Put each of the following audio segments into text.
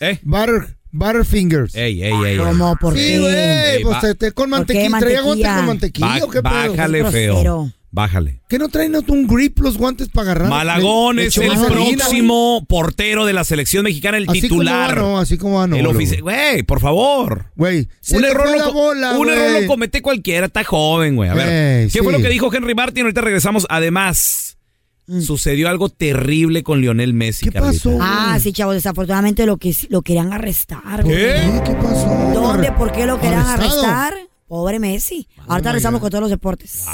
¿Eh? Butter, Butterfingers. Ey, ey, ey. ¿Cómo? ¿Por Sí, qué? güey, Ey, pues va- te, te- con ¿Por qué mantequilla. Traía guantes mantequilla? con mantequilla. Ba- ¿o qué pedo? bájale, grosero. feo. Bájale. ¿Que no traen un grip los guantes para agarrar? Malagón Le- le es echó el próximo portero de la selección mexicana, el güey. Así titular. como va, no, así como va, no. el oficial. Güey, por favor. Güey, se un te error, fue lo, la co- bola, un error güey. lo comete cualquiera, está joven, güey. A ver, Ey, ¿qué fue sí. lo que dijo Henry Martin? Ahorita regresamos. Además, sucedió algo terrible con Lionel Messi. ¿Qué Carlita. pasó? Ah, sí, chavos, desafortunadamente lo, que, lo querían arrestar. ¿Qué? ¿Qué pasó? ¿Dónde? ¿Por qué lo querían ¿Arrestado? arrestar? Pobre Messi. Ahorita regresamos con todos los deportes.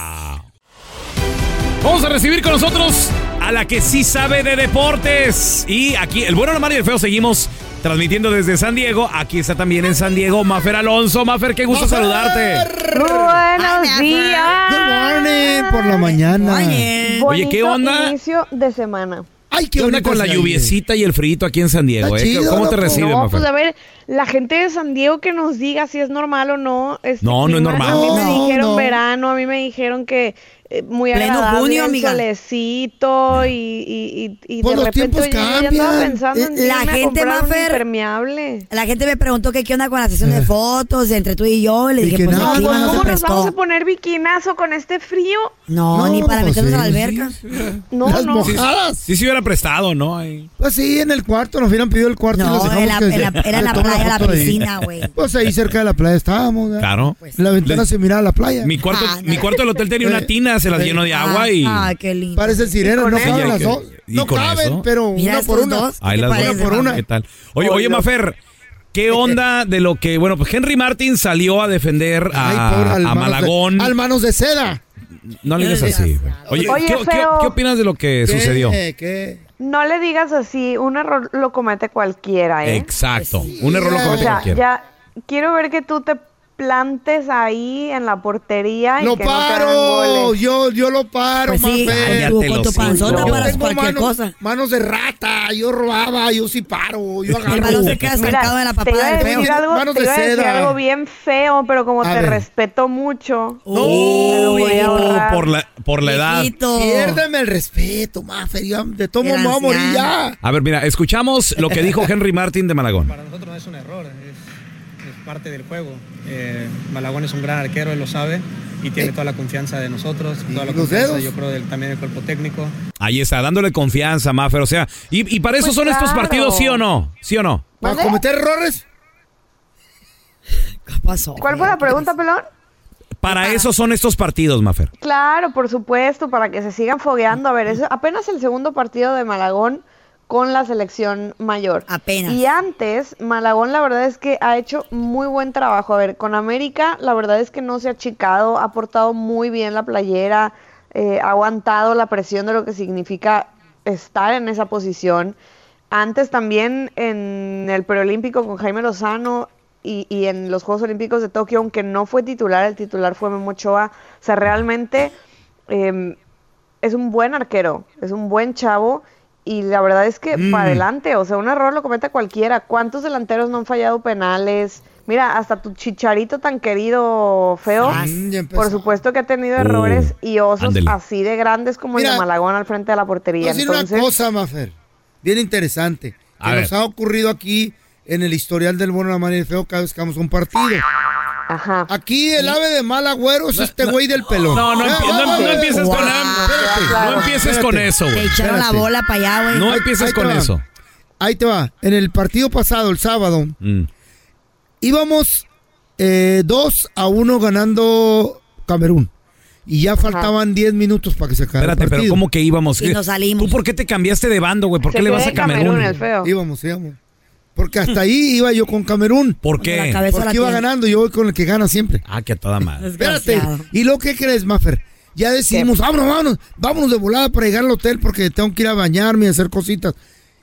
Vamos a recibir con nosotros a la que sí sabe de deportes. Y aquí, el bueno, la y el feo, seguimos transmitiendo desde San Diego. Aquí está también en San Diego Mafer Alonso. Mafer, qué gusto saludarte. Buenos días. Good morning por la mañana. Oye. Oye, ¿qué onda? Inicio de semana. Ay, ¿Qué onda bonito con la lluviecita y el frito aquí en San Diego? Está eh? chido, ¿Cómo te recibe, No, Mafer? pues a ver, la gente de San Diego que nos diga si es normal o no. este No, no es normal. A mí me dijeron no. verano, a mí me dijeron que muy Pleno agradable junio, amiga. solecito y, y, y, y Pues de los repente tiempos yo ya estaba cambian. pensando en La irme a gente, comprar un Mafer, impermeable. La gente me preguntó que qué onda con la sesión de fotos entre tú y yo. Le dije, pues clima ¿Cómo no nos prestó. vamos a poner biquinazo con este frío? No, No, ni para pues meternos a la sí, alberca. No, Las no. mojadas. Sí, se hubiera prestado, ¿no? Ahí. Pues sí, en el cuarto, nos hubieran pedido el cuarto y No, los dejamos en la- que en se- la- era en la playa, la piscina, güey. Pues ahí cerca de la playa estábamos. Claro. En la ventana se miraba la playa. Mi cuarto, Ah, mi no. cuarto del hotel tenía una tina, se las llenó de Ah, agua y... Ay, qué lindo. Parece el sireno, no caben las dos. No caben, eso. pero una por una. dos. Ahí ¿Qué las Una por una. ¿Qué tal? Oye, oye, Mafer, ¿qué onda de lo que, bueno, pues Henry Martin salió a defender a, Ay, pobre, al a manos de- Malagón? al manos de seda. No le digas así. Oye, Oye, ¿qué, qué- feo. qué opinas de lo que ¿Qué? sucedió? ¿Qué? No le digas así, un error lo comete cualquiera, ¿eh? Exacto. Un error lo O comete sea, cualquiera. ya quiero ver que tú te plantes ahí en la portería y Lo que no te hagan paro, goles. yo, yo lo paro, Pues sí, tú con tu panzota Yo tengo cualquier manos, cosa. manos de rata, yo robaba, yo sí paro, yo agarro. Balón se queda estancado en la papada del feo. algo, Manos te de seda. algo bien feo, pero como A te ver. respeto mucho, No, a ahorrar. por la, por la edad. Piérdeme el respeto, Mafer, ya de todo modo me voy a morir ya. A ver, mira, escuchamos lo que dijo Henry Martin de Malagón. Para nosotros no es un error, es parte del juego. Eh, Malagón es un gran arquero, él lo sabe, y tiene toda la confianza de nosotros, toda la confianza, dedos? yo creo, del, también del cuerpo técnico. Ahí está, dándole confianza, Maffer. O sea, y, y para eso Pues son estos partidos, ¿sí o no? ¿Sí o no? ¿Para cometer errores? ¿Qué pasó? ¿Cuál fue la pregunta, pelón? Para eso son estos partidos, Maffer. Claro, por supuesto, para que se sigan fogueando. A ver, es apenas el segundo partido de Malagón con la selección mayor. Apenas. Y antes, Malagón la verdad es que ha hecho muy buen trabajo. A ver, con América la verdad es que no se ha achicado, ha portado muy bien la playera, eh, ha aguantado la presión de lo que significa estar en esa posición. Antes también en el preolímpico con Jaime Lozano y, y en los Juegos Olímpicos de Tokio, aunque no fue titular, el titular fue Memo Ochoa. O sea, realmente eh, es un buen arquero, es un buen chavo y la verdad es que Mm. para adelante, o sea, un error lo comete cualquiera. ¿Cuántos delanteros no han fallado penales? Mira, hasta tu chicharito tan querido feo, Mm, por supuesto que ha tenido errores y osos así de grandes como el de Malagón al frente de la Voy portería. decir Entonces, una cosa, Mafer, bien interesante, A que ver. nos ha ocurrido aquí en el historial del bueno, la mala y el feo cada vez que vamos a un partido. Ajá. Aquí el ave de mal agüero es este güey del pelón. No, no, Eh, empie- no- no empieces va. con Espérate. No empieces con Espérate. eso, Te güey. echaron la Espérate. bola para allá, güey. No Ahí- empieces ahí te con va. eso. Ahí te va. En el partido pasado, el sábado, Mm. íbamos 2 a 1 ganando Camerún. Y ya faltaban 10 minutos para que se acabara Espérate, el pero partido. ¿cómo que íbamos? Y nos salimos. ¿Tú por qué te cambiaste de bando, güey? ¿Por Se qué le vas a de Camerún? el feo. Íbamos, íbamos. Porque hasta ahí iba yo con Camerún. ¿Por qué? Porque iba tiene. ganando, yo voy con el que gana siempre. Ah, que a toda madre. Espérate. ¿Y lo que crees, Maffer? Ya decidimos, vámonos, vámonos, vámonos de volada para llegar al hotel porque tengo que ir a bañarme y hacer cositas.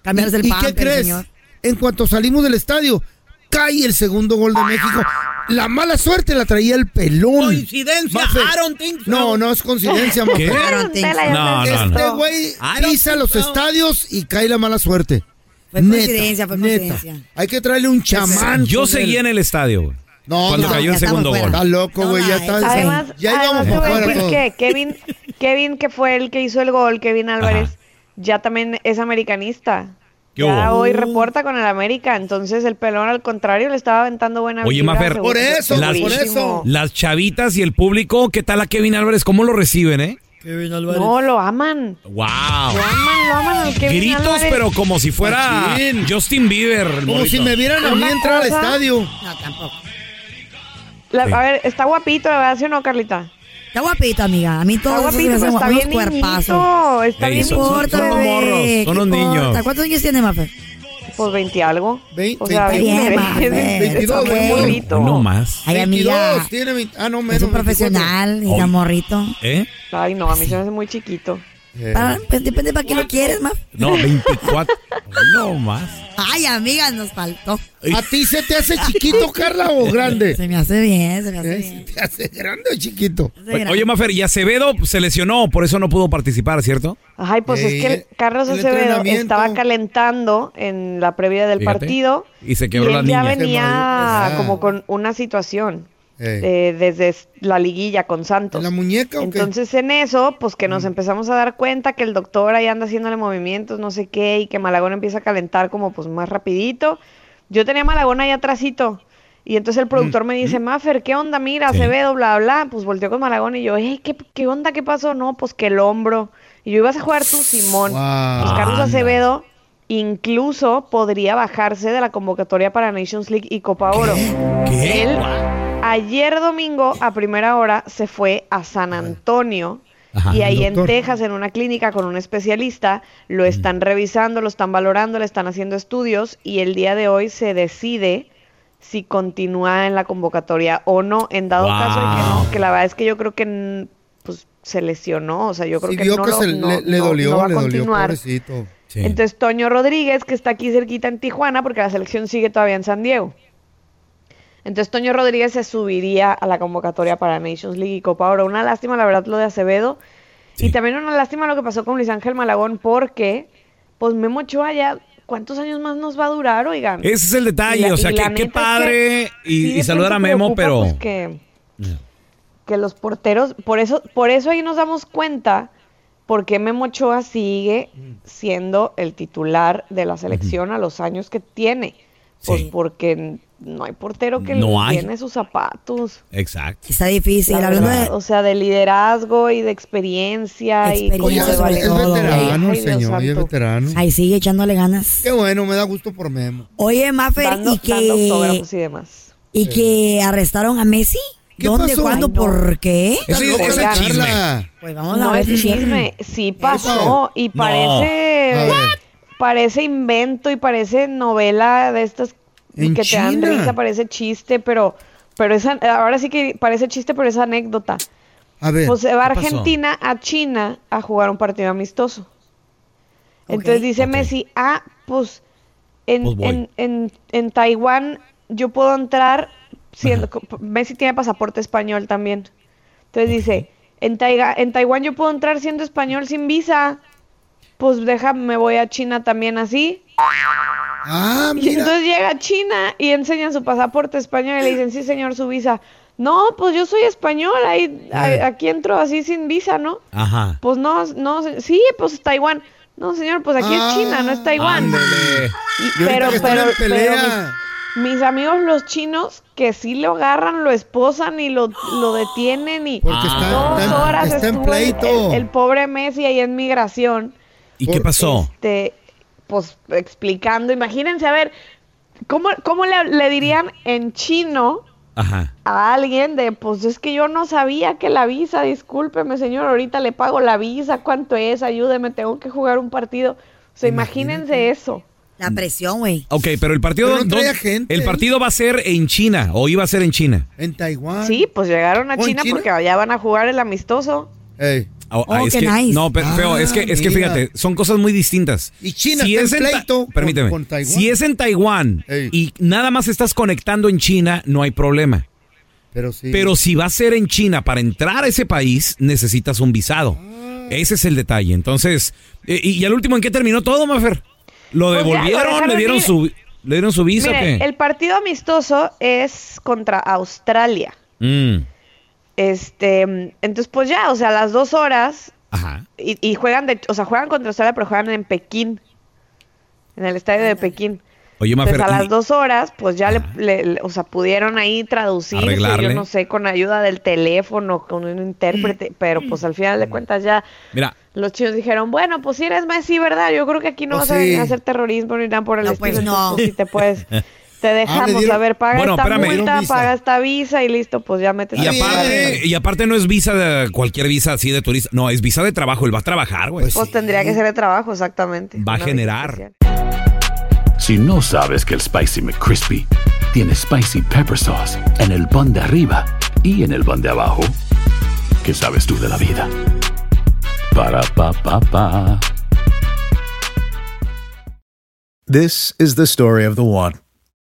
Cambiarse el ¿Y pamper, qué crees? señor. En cuanto salimos del estadio, cae el segundo gol de México. La mala suerte la traía el pelón. Coincidencia, Maffer. I don't think so. No, no es coincidencia, ¿Qué? Maffer. Aaron ya No, no, esto. Este güey I don't pisa think los so. estadios y cae la mala suerte. Fue coincidencia, fue neta. coincidencia. Hay que traerle un chamán. Yo seguía en el estadio, güey. No, Cuando no, cayó ya el segundo fuera. gol. Está loco, No, güey, ya está. Además, ya además íbamos te para voy a afuera decir todos. que Kevin, Kevin, que fue el que hizo el gol, Kevin Álvarez, ya también es americanista. ¿Qué Ya hubo? hoy reporta con el América, entonces el pelón al contrario le estaba aventando buena Oye, vibra, Mafer, Por eso, Las- por eso. Las chavitas y el público, ¿qué tal a Kevin Álvarez? ¿Cómo lo reciben, eh? No, lo aman. ¡Wow! Lo aman, lo aman al Kevin Gritos, Álvarez. pero como si fuera Machín. Justin Bieber. Como si me vieran a mí entrar al estadio. No, tampoco. La- Sí. A ver, está guapito, la verdad, ¿sí o no, Carlita? Está guapito, amiga. A mí Está se me guapito, está bien cuerpazos. Está bien son- son- importa, son unos bebé. morros, ¿qué son unos niños. ¿Cuántos años tiene, Mafer? Pues 20 algo. Vein- o sea, veinte- Bien, bebé, Mafer, es- 22, está muy veinte- bonito. No más. Ay, 22, amiga. tiene 20 ah, no, menos. Es un 24. profesional, y morrito. ¿Eh? Ay, no, a mí se me hace muy chiquito. Eh, Para- pues depende para qué lo quieres, Maf. No, 24. no más. Ay, amiga, nos faltó. ¿A ti se te hace chiquito, Carla, o grande? Se me hace bien, se me hace ¿Eh? bien. ¿Se te hace grande o chiquito? Hace Oye, Mafer, y Acevedo se lesionó, por eso no pudo participar, ¿cierto? Ay, pues es que el- Carlos Acevedo estaba calentando en la previa del Fíjate. partido Y se y quebró la él ya niña. venía Se mayor- como con una situación Eh. eh, desde la liguilla con Santos. ¿En la muñeca o qué? Entonces en eso, pues que nos empezamos a dar cuenta que el doctor ahí anda haciéndole movimientos, no sé qué, y que Malagón empieza a calentar como pues más rapidito. Yo tenía a Malagón ahí atrásito. Y entonces el productor me dice, Maffer, ¿qué onda? Mira, Sí. Acevedo, bla, bla. Pues volteó con Malagón y yo, hey, ¿qué, ¿qué onda? ¿Qué pasó? No, pues que el hombro. Y yo, ibas a jugar tú, Simón. Wow. Pues Carlos. Acevedo incluso podría bajarse de la convocatoria para Nations League y Copa Oro. ¿Qué? Él ayer domingo a primera hora se fue a San Antonio Ajá. y ahí en. Texas en una clínica con un especialista lo están revisando, lo están valorando, le están haciendo estudios y el día de hoy se decide si continúa en la convocatoria o no, en dado caso de que no, que la verdad es que yo creo que pues se lesionó, o sea, yo creo Sí, que no que lo- se no- le, dolió, no va a le dolió, continuar. pobrecito. Sí. Entonces Toño Rodríguez, que está aquí cerquita en Tijuana, porque la selección sigue todavía en San Diego. Entonces Toño Rodríguez se subiría a la convocatoria para Nations League y Copa Oro. Una lástima, la verdad, lo de Acevedo. Y también una lástima lo que pasó con Luis Ángel Malagón porque, pues Memo Ochoa ya, ¿cuántos años más nos va a durar, oigan? Ese es el detalle, la- o sea, que qué es padre que y, sí, y de saludar a Memo, preocupa, pero... pues, que, que los porteros, por eso, por eso ahí nos damos cuenta por qué Memo Ochoa sigue siendo el titular de la selección a los años que tiene. Pues porque no hay portero que No tiene sus zapatos. Exacto. Está difícil, La hablando verdad, de... O sea, de liderazgo y de experiencia, y Experiencia de sobre Es todo. veterano, el señor, y es veterano. Ahí sigue echándole ganas. Qué bueno, me da gusto por Memo. Oye, Maffer, Dando, y que... y demás. Y que arrestaron a Messi. ¿Qué ¿Dónde? pasó? ¿Cuándo? Ay, no. ¿Por qué? Ese, ese Oigan. chisme. Pues vamos a No ver es es chisme, sí pasó y parece parece invento y parece novela de estas En que te dan China. risa, parece chiste, pero pero esa ahora sí que parece chiste, pero es anécdota. A ver. Pues se va a. Argentina a China a jugar un partido amistoso. Entonces dice. Messi, ah, pues en, Pues en, en, en Taiwán yo puedo entrar siendo... Messi tiene pasaporte español también. Entonces dice, en, Taiga- en Taiwán yo puedo entrar siendo español sin visa. Pues déjame, me voy a China también así. Ah, Y mira. entonces llega a China y enseñan su pasaporte español y le dicen, sí señor, su visa. No, pues yo soy español, ahí, ahí- aquí entro así sin visa, ¿no? Ajá. Pues no, no, sí, pues Taiwán. No, señor, pues aquí Ah, es China, no es Taiwán. Y- Y pero, pero, en pero mis, mis amigos los chinos que sí lo agarran, lo esposan y lo, lo detienen y Porque está, dos está- horas está en estuvo el, pleito. el- el pobre Messi ahí en migración, ¿Y qué pasó? este, pues explicando, imagínense, a ver, ¿cómo, cómo le, le dirían en chino Ajá. a alguien de, pues es que yo no sabía que la visa, discúlpeme señor, ahorita le pago la visa, ¿cuánto es? Ayúdeme, tengo que jugar un partido. O sea, imagínense eso. La presión, güey. Ok, pero el partido... Pero no traía ¿dónde- gente. El partido va a ser en China, o iba a ser en China. En Taiwán. Sí, pues llegaron a ¿O en China, China? porque allá van a jugar el amistoso. Ey. Oh, es qué que, nice. No, pero, Ah, es que, es que mira. fíjate, son cosas muy distintas. Y China está en Ta- pleito con- permíteme, con Taiwán. si es en Taiwán Ey. y nada más estás conectando en China, no hay problema. Pero sí. Pero si va a ser en China, para entrar a ese país necesitas un visado. Ah. Ese es el detalle. Entonces, eh, y, y al último, ¿en qué terminó todo, Mafer? ¿Lo Pues devolvieron? ¿Le dieron su, ¿le dieron su visa Miren, o qué? el partido amistoso es contra Australia. Mm, Este, entonces pues ya, o sea, las dos horas Ajá. y, y juegan de, o sea, juegan contra Australia, pero juegan en Pekín, en el estadio de Pekín. Oye, Entonces a las dos horas, pues ya le, le- le- o sea, pudieron ahí traducirse, yo no sé, con ayuda del teléfono, con un intérprete, pero pues al final de cuentas ya mira, los chinos dijeron, bueno, pues si eres Messi, ¿verdad? Yo creo que aquí no Pues vas a sí. venir a hacer terrorismo ni nada por el No, estilo. pues, no. entonces, pues, si te puedes, te dejamos, dieron- a ver, paga Bueno, esta espérame. multa, paga esta visa y listo, pues ya metes y aparte, y aparte no es visa de cualquier visa así de turista. No, es visa de trabajo. Él va a trabajar, güey. Pues Pues tendría que ser de trabajo, exactamente. Va a generar. Si no sabes que el Spicy McCrispy tiene Spicy Pepper Sauce en el pan de arriba y en el pan de abajo, ¿qué sabes tú de la vida? Para, pa, pa, pa. This is the story of the one.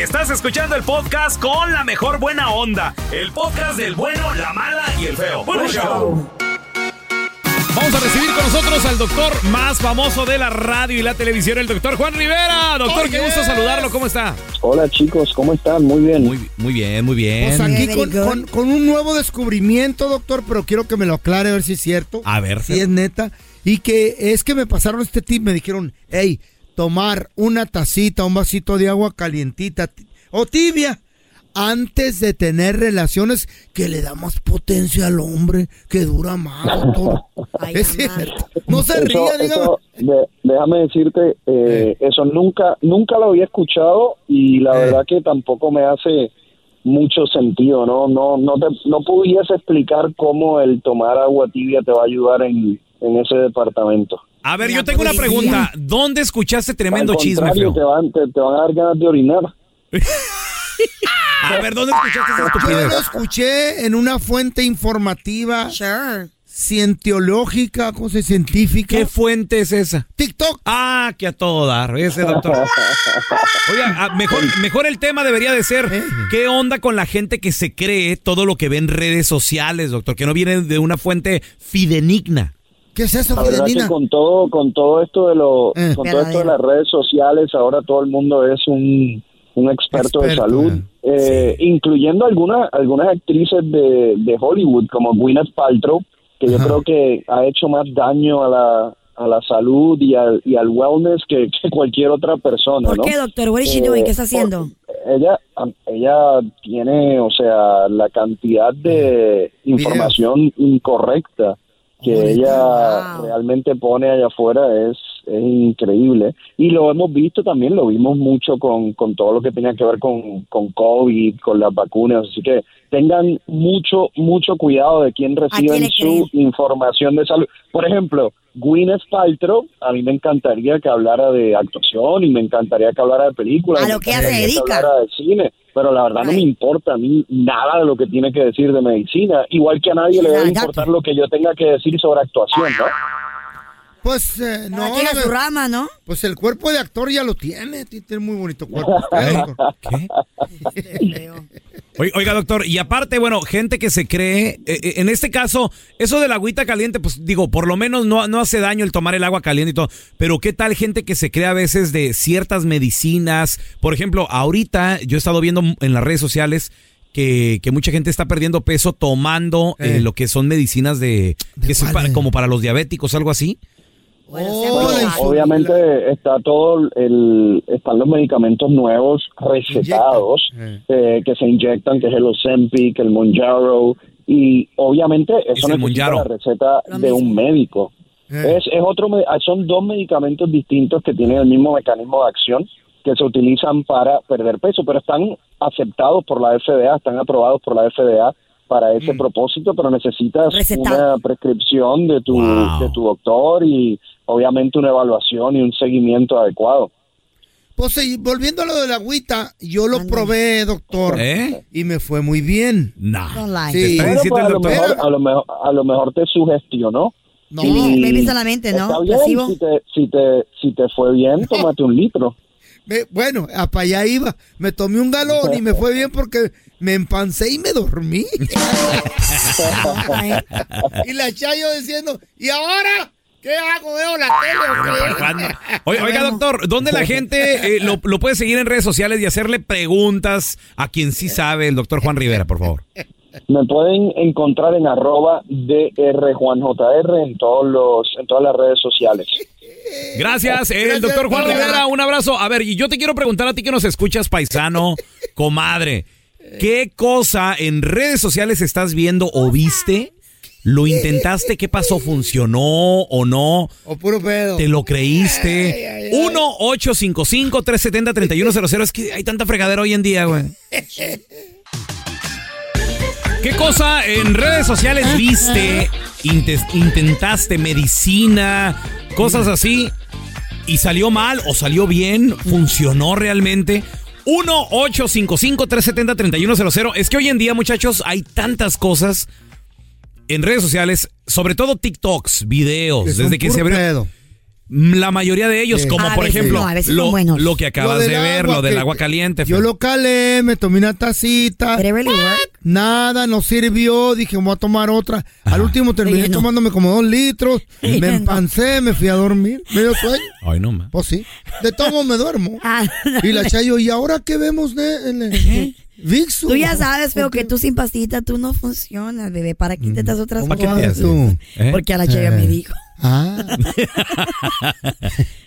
Estás escuchando el podcast con la mejor buena onda. El podcast del bueno, la mala y el feo. Bueno, show. Vamos a recibir con nosotros al doctor más famoso de la radio y la televisión, el doctor Juan Rivera. Doctor, qué gusto saludarlo. ¿Cómo está? Hola chicos, ¿cómo están? Muy bien. Muy, muy bien, muy bien. Pues aquí con, good. con- con un nuevo descubrimiento, doctor, pero quiero que me lo aclare a ver si es cierto. A ver, si es neta. Y que es que me pasaron este tip, me dijeron, hey, tomar una tacita, un vasito de agua calientita ti- o tibia antes de tener relaciones que le da más potencia al hombre, que dura más, doctor. Ay, es mamá. cierto. No se Eso- ría, dígame. eso, de- déjame decirte, eh, eso nunca, nunca lo había escuchado y la Eh. verdad que tampoco me hace mucho sentido, ¿no? No, no, te, no pudiese explicar cómo el tomar agua tibia te va a ayudar en, en ese departamento. A ver, yo tengo una pregunta. ¿Dónde escuchaste tremendo Al chisme, contrario, feo? te van, te, te van a dar ganas de orinar. A ver, ¿dónde escuchaste esa Yo lo escuché en una fuente informativa. Cientiológica, cosa científica. ¿Qué fuente es esa? TikTok. Ah, que a todo dar, ese doctor. Oiga, ah, mejor, mejor el tema debería de ser ¿qué onda con la gente que se cree todo lo que ve en redes sociales, doctor? Que no viene de una fuente fidenigna. ¿Qué es eso, La verdad que con todo, con todo esto de lo, Eh. con todo esto de las redes sociales, ahora todo el mundo es un, un experto, de Experto, salud, eh, incluyendo algunas algunas actrices de, de Hollywood como Gwyneth Paltrow, que yo creo que ha hecho más daño a la a la salud y al, y al wellness que, que cualquier otra persona, ¿Por ¿no? qué, doctor? What is she Eh, doing? ¿Qué está haciendo? ella ella tiene o sea la cantidad de información incorrecta que ella realmente pone allá afuera es, es increíble. Y lo hemos visto también lo vimos mucho con, con todo lo que tenía que ver con, con COVID con las vacunas. Así que tengan mucho mucho cuidado de quién reciben su información de salud. Por ejemplo Gwyneth Paltrow, a mí me encantaría que hablara de actuación y me encantaría que hablara de películas. A lo que ella se encantaría que hablara de cine, pero la verdad no me importa a mí nada de lo que tiene que decir de medicina, igual que a nadie le debe importar lo que yo tenga que decir sobre actuación, ¿no? Pues eh, no. la su rama, ¿no? Pues el cuerpo de actor ya lo tiene. Tiene muy bonito cuerpo. usted, doctor. Oiga, doctor, y aparte, bueno, gente que se cree, eh, eh, en este caso, eso de la agüita caliente, pues digo, por lo menos no, no hace daño el tomar el agua caliente y todo, pero ¿qué tal gente que se cree a veces de ciertas medicinas? Por ejemplo, ahorita yo he estado viendo en las redes sociales que, que mucha gente está perdiendo peso tomando eh, lo que son medicinas de, que son para- como para los diabéticos, algo así. Bueno, obviamente está todo el están los medicamentos nuevos recetados eh, que se inyectan que es el Ozempic, el Monjaro y obviamente eso necesita Mounjaro. la receta de un médico. Eh. Es, es otro me- son dos medicamentos distintos que tienen el mismo mecanismo de acción que se utilizan para perder peso, pero están aceptados por la FDA, están aprobados por la FDA para ese propósito, pero necesitas Recetado. una prescripción de tu de tu doctor y obviamente una evaluación y un seguimiento adecuado. Pues sí, volviendo a lo de la agüita, yo lo probé, doctor. ¿Eh? Y me fue muy bien. Nah. Sí. Pues, a, lo mejor, a, lo mejor, a lo mejor te sugestionó. No. Baby, baby solamente, ¿no? Está bien, Placebo. si te, si, te, si te fue bien, tómate un litro. Me- bueno, a para allá iba. Me tomé un galón y me fue bien porque me empancé y me dormí. y la Chayo diciendo, ¿y ahora? ¿Qué hago? ¿Veo la tele o qué?" Oiga, oiga, doctor, ¿dónde la gente eh, lo, lo puede seguir en redes sociales y hacerle preguntas a quien sí sabe, el doctor Juan Rivera, por favor? Me pueden encontrar en arroba drjuanjr en todos los en todas las redes sociales. Gracias, el doctor Juan Rivera, un abrazo. A ver, y yo te quiero preguntar a ti que nos escuchas, paisano, comadre, ¿qué cosa en redes sociales estás viendo o viste? ¿Lo intentaste? ¿Qué pasó? ¿Funcionó o no? O puro pedo. ¿Te lo creíste? 1-855-370-3100. Es que hay tanta fregadera hoy en día, güey. ¿Qué cosa en redes sociales viste, inte- intentaste medicina, cosas así, y salió mal o salió bien? ¿Funcionó realmente? 1-855-370-3100. Es que hoy en día, muchachos, hay tantas cosas en redes sociales, sobre todo TikToks, videos, desde que se abrió. pedo. La mayoría de ellos, Sí. como A por veces ejemplo no, a veces lo, son buenos. lo que acabas Lo de ver, agua lo del agua caliente. Yo lo calé, me tomé una tacita. Really? Nada, no sirvió. Dije, voy a tomar otra. Al último terminé tomándome como dos litros. Me empancé, me fui a dormir. Me dio sueño. Ay, no, ma. Pues sí. De todo me duermo. Ah, Y la Chayo, ¿y ahora qué vemos de en el Vixu? Tú ya sabes, feo, que tú sin pastillita tú no funcionas, bebé. ¿Para qué intentas otras ¿Cómo cosas? que te haces? Tú. ¿Eh? Porque a la chaya me dijo. Ah,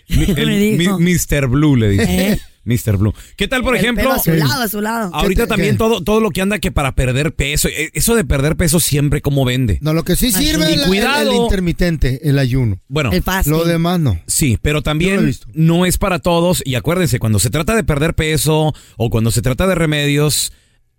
Mi- el- Me dijo. mi- Mr. Blue le dice. ¿Eh? Mr. Blue. ¿Qué tal, por El ejemplo? a su lado, a su lado. Ahorita ¿Qué te- también qué? todo, todo lo que anda que para perder peso. eh, Eso de perder peso siempre como vende. no, lo que sí sirve Y es el, intermitente, el ayuno. Bueno, El. Lo demás no. sí, pero también no es para todos. Y acuérdense, cuando se trata de perder peso o cuando se trata de remedios,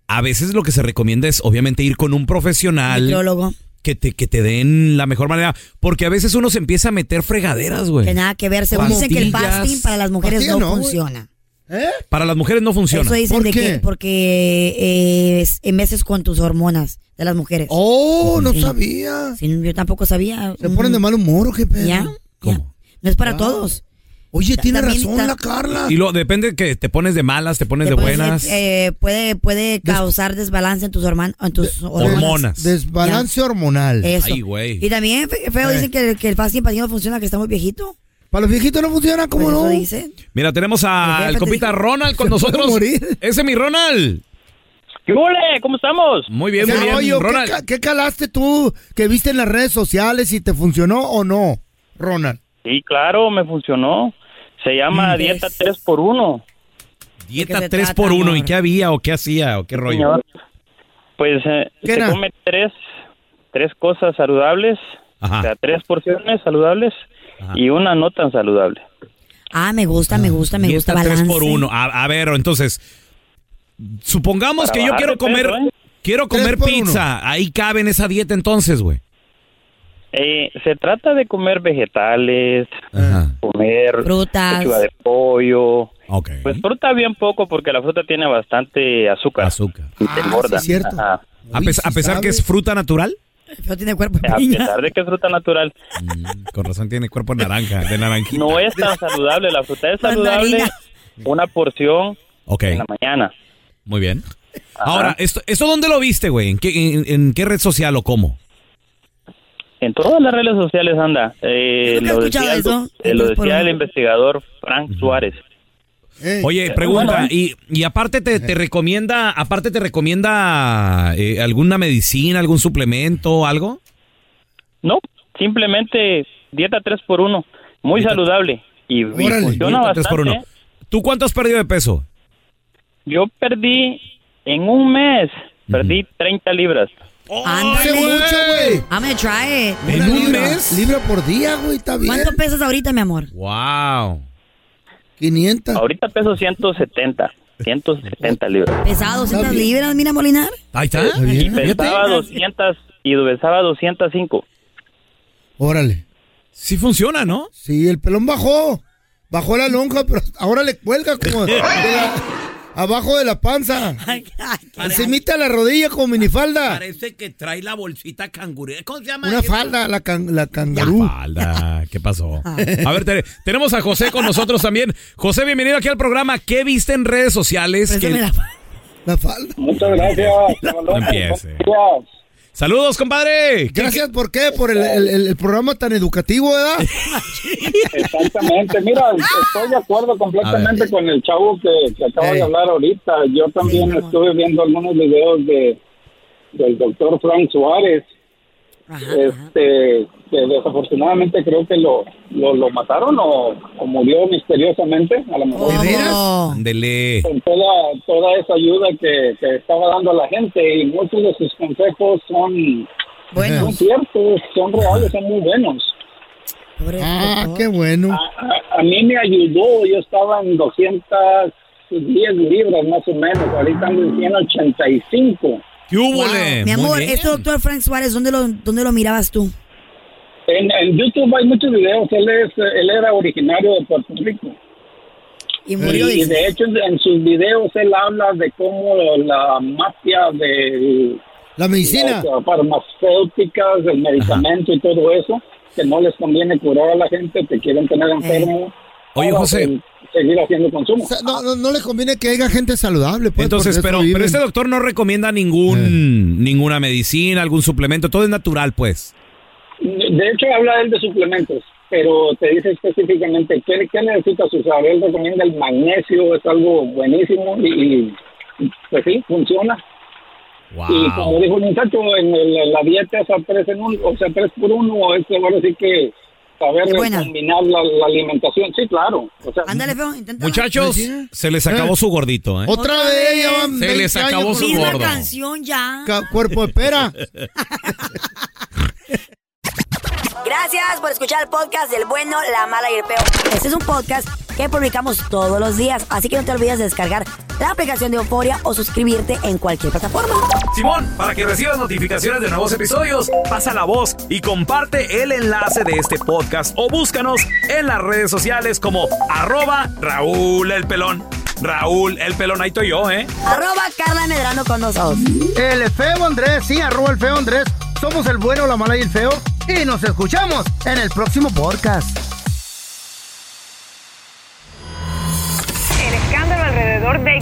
a veces lo que se recomienda es obviamente ir con un profesional. Nutriólogo. Que te, que te den la mejor manera. Porque a veces uno se empieza a meter fregaderas, güey. Que nada que ver. Según dicen que el fasting para las mujeres no, funciona. Para las mujeres no funciona. Eso dicen ¿Por de qué? que porque eh, es en meses con tus hormonas de las mujeres. Oh, no Sí. sabía. Sí, yo tampoco sabía. ¿Se ponen de mal humor o qué pedo? Ya, ya. No es para todos. Oye, tiene también razón la Carla. Y lo depende que te pones de malas, te pones de Te puede buenas. eh, puede puede causar desbalance en tus, horman- en tus hormonas. hormonas. Desbalance hormonal. Eso. Ay, güey. Y también, fe- feo, Eh. dicen que, que el fasting para ti no funciona, que está muy viejito. Para los viejitos no funciona, ¿cómo Pues no? eso dicen. Mira, tenemos El al te compita dijo. Ronald con Se puede nosotros. morir. Ese es mi Ronald. ¿Qué? ¿Cómo estamos? Muy bien, muy bien. oye, ¿qué, Ronald. ca- qué calaste tú que viste en las redes sociales y te funcionó o no, Ronald? Sí, claro, me funcionó. Se llama Mm, dieta es- 3 por 1 Dieta se 3 trata, por 1 ¿Y qué había o qué hacía o qué rollo? Señor. Pues eh, ¿Qué se era? come tres, tres cosas saludables, Ajá. o sea, tres porciones saludables Ajá. y una no tan saludable. Ah, me gusta, me gusta, me gusta Dieta 3 balance. por 1 a, a ver, entonces, supongamos Para que yo quiero comer, peso, ¿eh? quiero comer pizza. Ahí cabe en esa dieta entonces, güey. Eh, se trata de comer vegetales, Ajá. comer Frutas. pechuga de pollo. Ok. Pues fruta bien poco porque la fruta tiene bastante azúcar Azúcar. y te Ah, engorda. sí, cierto. Ajá. A, pes- a pesar que es fruta natural. Feo tiene cuerpo de A piña. pesar de que es fruta natural, Mm, con razón tiene cuerpo naranja, de naranjita. no es tan saludable. La fruta es saludable Mandarina. una porción Ok, en la mañana. muy bien. Ahora, ¿esto, ¿esto dónde lo viste, güey? ¿En qué, en, en qué red social o cómo? En todas las redes sociales anda. Eh, lo escuchado decía, el, eso. eh, lo decía el investigador Frank Suárez. Eh, Oye, pregunta, bueno. y, y aparte te, te recomienda, aparte te recomienda eh, alguna medicina, algún suplemento, algo? No, simplemente dieta 3 por 1 muy Dieta- saludable y, y Órale, funciona por bastante. uno. ¿Tú cuánto has perdido de peso? Yo perdí en un mes, perdí 30 libras. Hace Ándale. mucho, güey. I'm gonna try it. ¿En un libra, mes? Libra por día, güey, está bien. ¿Cuánto pesas ahorita, mi amor? Wow. 500. Ahorita peso 170, 170 libras. Pesado, 200 bien. libras, mira, Molinar. Ahí está. Está bien. Y pesaba 200 y pesaba 205. Órale. Sí funciona, ¿no? Sí, el pelón bajó. Bajó la lonja, pero ahora le cuelga como de la- abajo de la panza. Se imita la rodilla como minifalda. Parece que trae la bolsita cangurú. ¿Cómo se llama? Una falda, la, can- la cangarú. Falda, ¿qué pasó? A ver, te- tenemos a José con nosotros también. José, bienvenido aquí al programa. ¿Qué viste en redes sociales? que- la- La falda. Muchas gracias. No empiece. Saludos, compadre. ¿Qué- Gracias, ¿por qué? Por el, el- el- el programa tan educativo, ¿verdad? Exactamente, mira, estoy de acuerdo completamente con el chavo que, que acaba de hablar ahorita. Yo también estuve viendo algunos videos de del doctor Frank Suárez, Ajá, este, que desafortunadamente creo que lo, lo, lo mataron o, o murió misteriosamente, a lo mejor. ¿De veras? Con toda, toda esa ayuda que, que estaba dando a la gente y muchos de sus consejos son, Bueno, son ciertos, son reales, son muy buenos. pobre Ah, doctor. qué bueno. A, a mí me ayudó, yo estaba en 210 libras más o menos, ahorita ando en 185. ¿Qué hubo, Wow. Mi amor, este doctor Frank Suárez, ¿dónde lo, dónde lo mirabas tú? En, en YouTube hay muchos videos, él, es, él era originario de Puerto Rico. Y murió, Y, de hecho en sus videos él habla de cómo la mafia de La medicina. las farmacéuticas, el medicamento y todo eso, que no les conviene curar a la gente, te quieren tener enfermo. Oye, José. seguir haciendo consumo. O sea, no, no, no le conviene que haya gente saludable, pues. Entonces, pero, pero este doctor no recomienda ningún, ninguna medicina, algún suplemento, todo es natural, pues. De hecho, habla él de suplementos, pero te dice específicamente qué, qué necesitas usar. Él recomienda el magnesio, es algo buenísimo y, y, pues sí, funciona. Y como Wow. dijo el muchacho, en, el- en la dieta esa 3 en uno, o sea, 3 por 1, es ahora sí que saber buena. combinar la, la alimentación. Sí, claro. O sea, Ándale, feo, intenta. Muchachos, ¿Sí? se les acabó Eh. su gordito, ¿eh? Otra Otra vez, ya van Se 20 les acabó su Misma gordo. canción ya. Ca- Cuerpo de pera. Gracias por escuchar el podcast del bueno, la mala y el peor. Este es un podcast que publicamos todos los días. Así que no te olvides de descargar la aplicación de Euforia o suscribirte en cualquier plataforma. Simón, para que recibas notificaciones de nuevos episodios, pasa la voz y comparte el enlace de este podcast o búscanos en las redes sociales como arroba Raúl el Pelón. Raúl el Pelón, ahí estoy yo, ¿eh? Arroba Carla Medrano con nosotros. El feo Andrés, sí, arroba el feo Andrés. Somos el bueno, la mala y el feo. Y nos escuchamos en el próximo podcast.